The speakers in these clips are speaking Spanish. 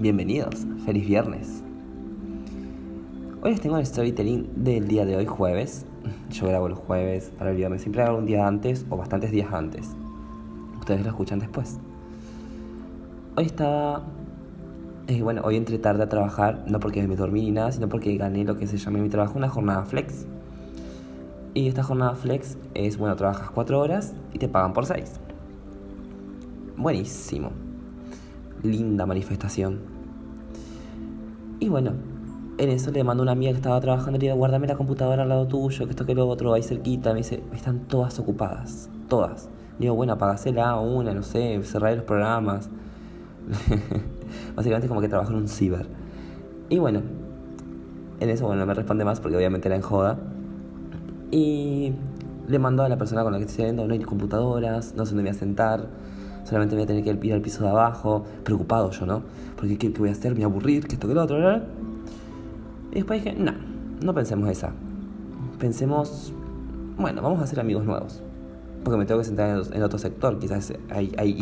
Bienvenidos, feliz viernes. Hoy les tengo el storytelling del día de hoy, jueves. Yo grabo el jueves para viernes, siempre hago un día antes o bastantes días antes. Ustedes lo escuchan después. Hoy estaba. Eh, bueno, hoy entré tarde a trabajar, no porque me dormí ni nada, sino porque gané lo que se llama en mi trabajo una jornada flex. Y esta jornada flex es, bueno, trabajas cuatro horas y te pagan por seis. Buenísimo. Linda manifestación. Y bueno, en eso le mando una amiga que estaba trabajando le digo, guárdame la computadora al lado tuyo, que esto que lo otro, ahí cerquita. Me dice, están todas ocupadas, todas. Le digo, bueno, apagasela una, no sé, cerrar los programas. Básicamente como que trabajo en un ciber. Y bueno, en eso, bueno, no me responde más porque obviamente era en joda. Y le mando a la persona con la que estoy viendo, no hay computadoras, no sé dónde voy a sentar, solamente voy a tener que ir al piso de abajo, preocupado yo, ¿no? Porque ¿qué, voy a hacer? Me voy a aburrir, que esto, que lo otro, ¿verdad? Y después dije, no, no pensemos esa. Pensemos, bueno, vamos a hacer amigos nuevos. Porque me tengo que sentar en, otro sector, quizás hay, hay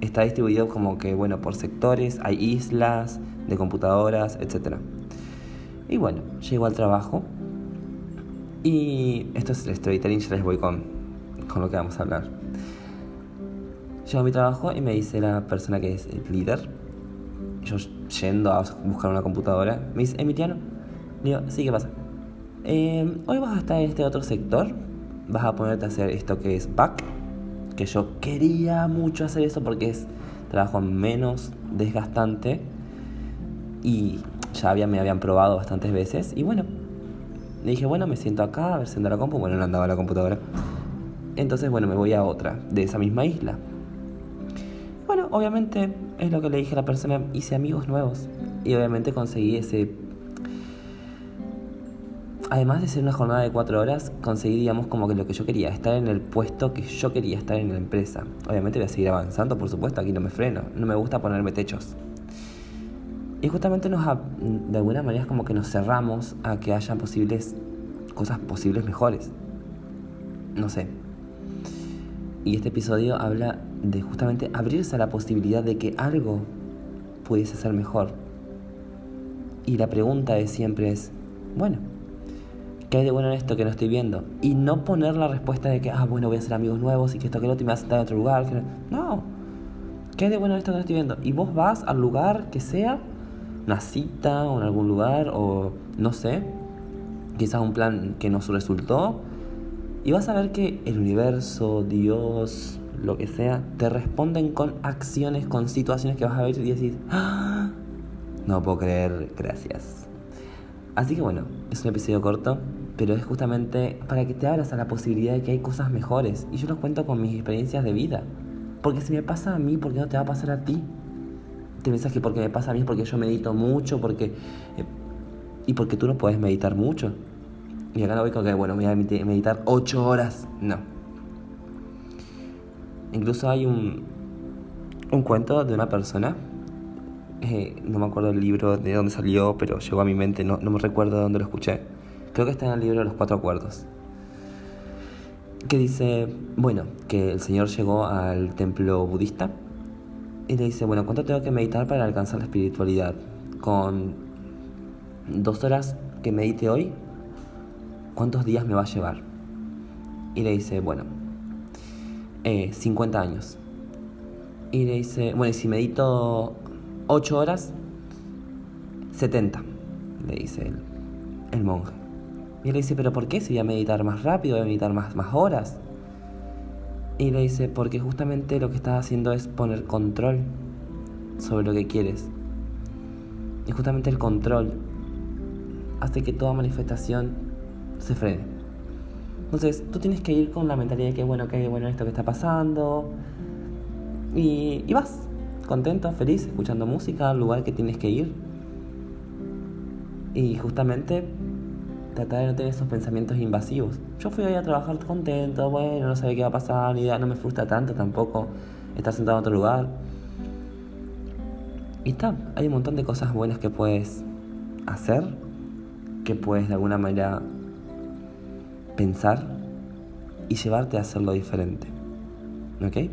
está distribuido como que, bueno, por sectores, hay islas de computadoras, etc. Y bueno, llego al trabajo y esto es el storytelling, ya les voy con, con lo que vamos a hablar. Llego a mi trabajo y me dice la persona que es el líder, yo yendo a buscar una computadora, me dice, Emiliano, digo, sí, ¿qué pasa? Eh, hoy vas a estar en este otro sector, vas a ponerte a hacer esto que es back, que yo quería mucho hacer eso porque es trabajo menos desgastante y ya había, me habían probado bastantes veces y bueno, le dije, bueno, me siento acá, a ver si anda la compu. Bueno, no andaba la computadora. Entonces, bueno, me voy a otra, de esa misma isla. Obviamente es lo que le dije a la persona, hice amigos nuevos. Y obviamente conseguí ese... Además de ser una jornada de cuatro horas, conseguí, digamos, como que lo que yo quería, estar en el puesto que yo quería estar en la empresa. Obviamente voy a seguir avanzando, por supuesto, aquí no me freno, no me gusta ponerme techos. Y justamente nos, de alguna manera es como que nos cerramos a que haya posibles cosas posibles mejores. No sé. Y este episodio habla de justamente abrirse a la posibilidad de que algo pudiese ser mejor. Y la pregunta de siempre es, bueno, ¿qué hay de bueno en esto que no estoy viendo? Y no poner la respuesta de que, ah, bueno, voy a hacer amigos nuevos y que esto que lo otro va a sentar en otro lugar. No. ¿Qué hay de bueno en esto que no estoy viendo? Y vos vas al lugar que sea una cita o en algún lugar o no sé, quizás un plan que nos resultó y vas a ver que el universo, Dios, lo que sea, te responden con acciones, con situaciones que vas a ver y decís, ¡Ah! no puedo creer, gracias. Así que bueno, es un episodio corto, pero es justamente para que te abras a la posibilidad de que hay cosas mejores. Y yo lo cuento con mis experiencias de vida. Porque si me pasa a mí, ¿por qué no te va a pasar a ti? te piensas que porque me pasa a mí es porque yo medito mucho, porque eh, y porque tú no puedes meditar mucho. Y acá no voy con que, bueno, voy a meditar ocho horas. No. Incluso hay un, un cuento de una persona, eh, no me acuerdo el libro de dónde salió, pero llegó a mi mente, no, no me recuerdo de dónde lo escuché. Creo que está en el libro de los cuatro acuerdos. Que dice, bueno, que el Señor llegó al templo budista y le dice, bueno, ¿cuánto tengo que meditar para alcanzar la espiritualidad? Con dos horas que medite hoy, ¿cuántos días me va a llevar? Y le dice, bueno, eh, 50 años. Y le dice, bueno, y si medito 8 horas, 70, le dice el, el monje. Y le dice, pero ¿por qué? Si voy a meditar más rápido, voy a meditar más, más horas. Y le dice, porque justamente lo que estás haciendo es poner control sobre lo que quieres. Y justamente el control hace que toda manifestación se frene. Entonces, tú tienes que ir con la mentalidad de que, bueno, que bueno esto que está pasando. Y, vas, contento, feliz, escuchando música al lugar que tienes que ir. Y justamente tratar de no tener esos pensamientos invasivos. Yo fui ahí a trabajar contento, bueno, no sabía qué va a pasar, ni idea, no me frustra tanto tampoco estar sentado en otro lugar. Y está, hay un montón de cosas buenas que puedes hacer, que puedes de alguna manera pensar y llevarte a hacerlo diferente. ¿Ok?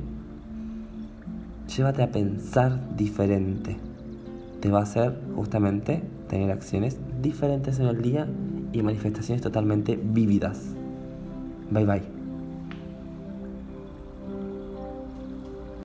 Llévate a pensar diferente. te va a hacer justamente tener acciones diferentes en el día y manifestaciones totalmente vívidas. Bye bye.